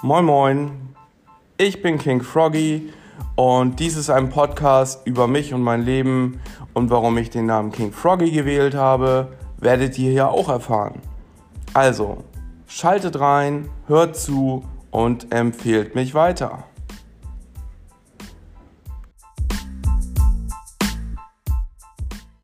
Moin Moin, ich bin King Froggy und dies ist ein Podcast über mich und mein Leben und warum ich den Namen King Froggy gewählt habe, werdet ihr ja auch erfahren. Also, schaltet rein, hört zu und empfehlt mich weiter.